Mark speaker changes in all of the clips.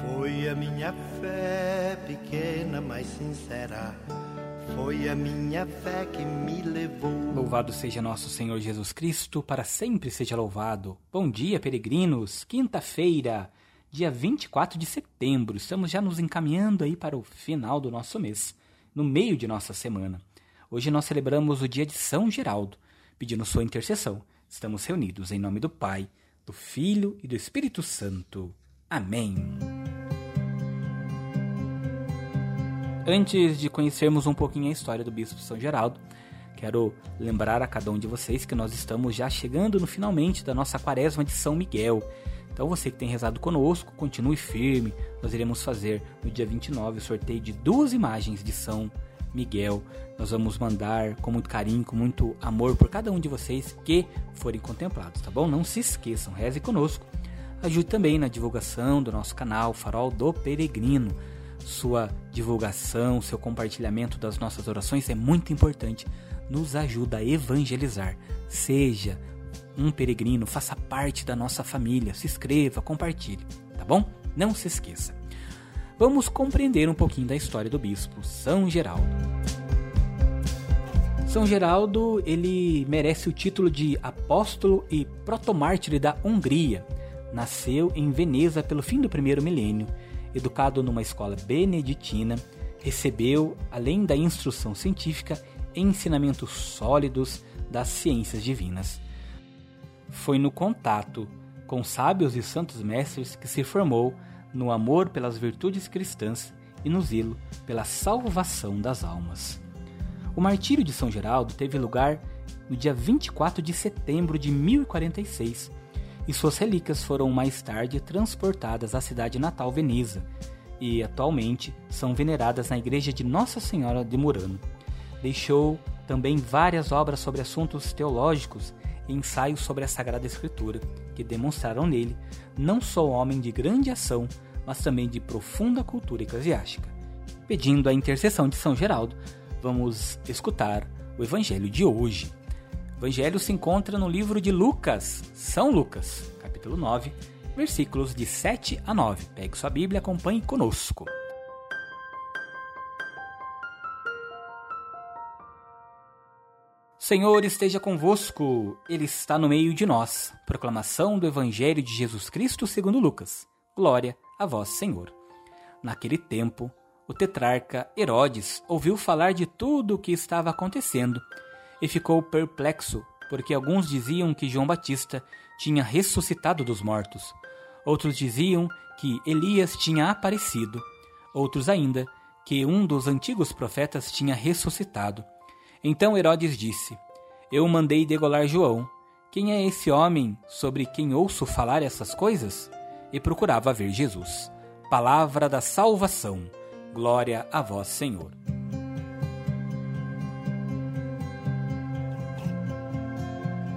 Speaker 1: Foi a minha fé pequena, mas sincera. Foi a minha fé que me levou.
Speaker 2: Louvado seja nosso Senhor Jesus Cristo, para sempre seja louvado. Bom dia, peregrinos. Quinta-feira, dia 24 de setembro. Estamos já nos encaminhando aí para o final do nosso mês, no meio de nossa semana. Hoje nós celebramos o dia de São Geraldo, pedindo sua intercessão. Estamos reunidos em nome do Pai, do Filho e do Espírito Santo. Amém. Antes de conhecermos um pouquinho a história do Bispo São Geraldo, quero lembrar a cada um de vocês que nós estamos já chegando no finalmente da nossa quaresma de São Miguel. Então você que tem rezado conosco, continue firme. Nós iremos fazer no dia 29 o sorteio de duas imagens de São Miguel. Nós vamos mandar com muito carinho, com muito amor por cada um de vocês que forem contemplados, tá bom? Não se esqueçam, reze conosco. Ajude também na divulgação do nosso canal Farol do Peregrino sua divulgação, seu compartilhamento das nossas orações é muito importante. Nos ajuda a evangelizar. Seja um peregrino, faça parte da nossa família, se inscreva, compartilhe, tá bom? Não se esqueça. Vamos compreender um pouquinho da história do bispo São Geraldo. São Geraldo, ele merece o título de apóstolo e protomártir da Hungria. Nasceu em Veneza pelo fim do primeiro milênio educado numa escola beneditina, recebeu, além da instrução científica, ensinamentos sólidos das ciências divinas. Foi no contato com sábios e santos mestres que se formou no amor pelas virtudes cristãs e no zelo pela salvação das almas. O martírio de São Geraldo teve lugar no dia 24 de setembro de 1046 e suas relíquias foram mais tarde transportadas à cidade natal Veneza e atualmente são veneradas na igreja de Nossa Senhora de Murano. Deixou também várias obras sobre assuntos teológicos e ensaios sobre a Sagrada Escritura, que demonstraram nele não só o homem de grande ação, mas também de profunda cultura eclesiástica. Pedindo a intercessão de São Geraldo, vamos escutar o Evangelho de hoje. O Evangelho se encontra no livro de Lucas, São Lucas, capítulo 9, versículos de 7 a 9. Pegue sua Bíblia acompanhe conosco. Senhor esteja convosco, Ele está no meio de nós. Proclamação do Evangelho de Jesus Cristo segundo Lucas. Glória a vós, Senhor. Naquele tempo, o tetrarca Herodes ouviu falar de tudo o que estava acontecendo e ficou perplexo, porque alguns diziam que João Batista tinha ressuscitado dos mortos, outros diziam que Elias tinha aparecido, outros ainda que um dos antigos profetas tinha ressuscitado. Então Herodes disse: Eu mandei degolar João. Quem é esse homem sobre quem ouço falar essas coisas? E procurava ver Jesus. Palavra da salvação. Glória a vós, Senhor.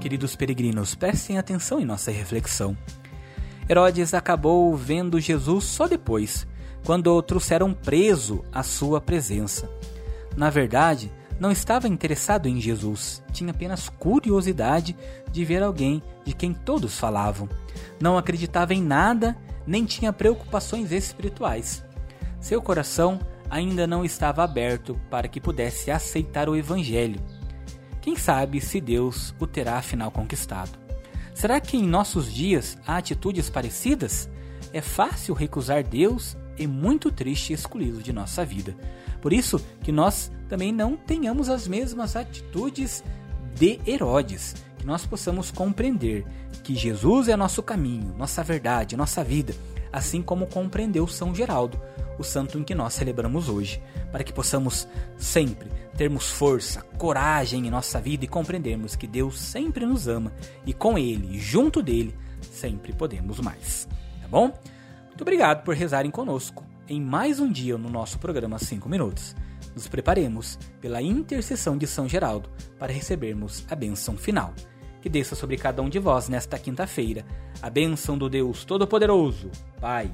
Speaker 2: Queridos peregrinos, prestem atenção em nossa reflexão. Herodes acabou vendo Jesus só depois, quando o trouxeram preso à sua presença. Na verdade, não estava interessado em Jesus, tinha apenas curiosidade de ver alguém de quem todos falavam. Não acreditava em nada, nem tinha preocupações espirituais. Seu coração ainda não estava aberto para que pudesse aceitar o Evangelho quem sabe se Deus o terá afinal conquistado? Será que em nossos dias há atitudes parecidas? É fácil recusar Deus e muito triste excluí-lo de nossa vida. Por isso que nós também não tenhamos as mesmas atitudes de Herodes, que nós possamos compreender que Jesus é nosso caminho, nossa verdade, nossa vida, assim como compreendeu São Geraldo, o santo em que nós celebramos hoje, para que possamos sempre termos força, coragem em nossa vida e compreendermos que Deus sempre nos ama e com Ele, junto dele, sempre podemos mais. Tá bom? Muito obrigado por rezarem conosco em mais um dia no nosso programa 5 Minutos. Nos preparemos pela intercessão de São Geraldo para recebermos a bênção final. Que desça sobre cada um de vós nesta quinta-feira a bênção do Deus Todo-Poderoso, Pai,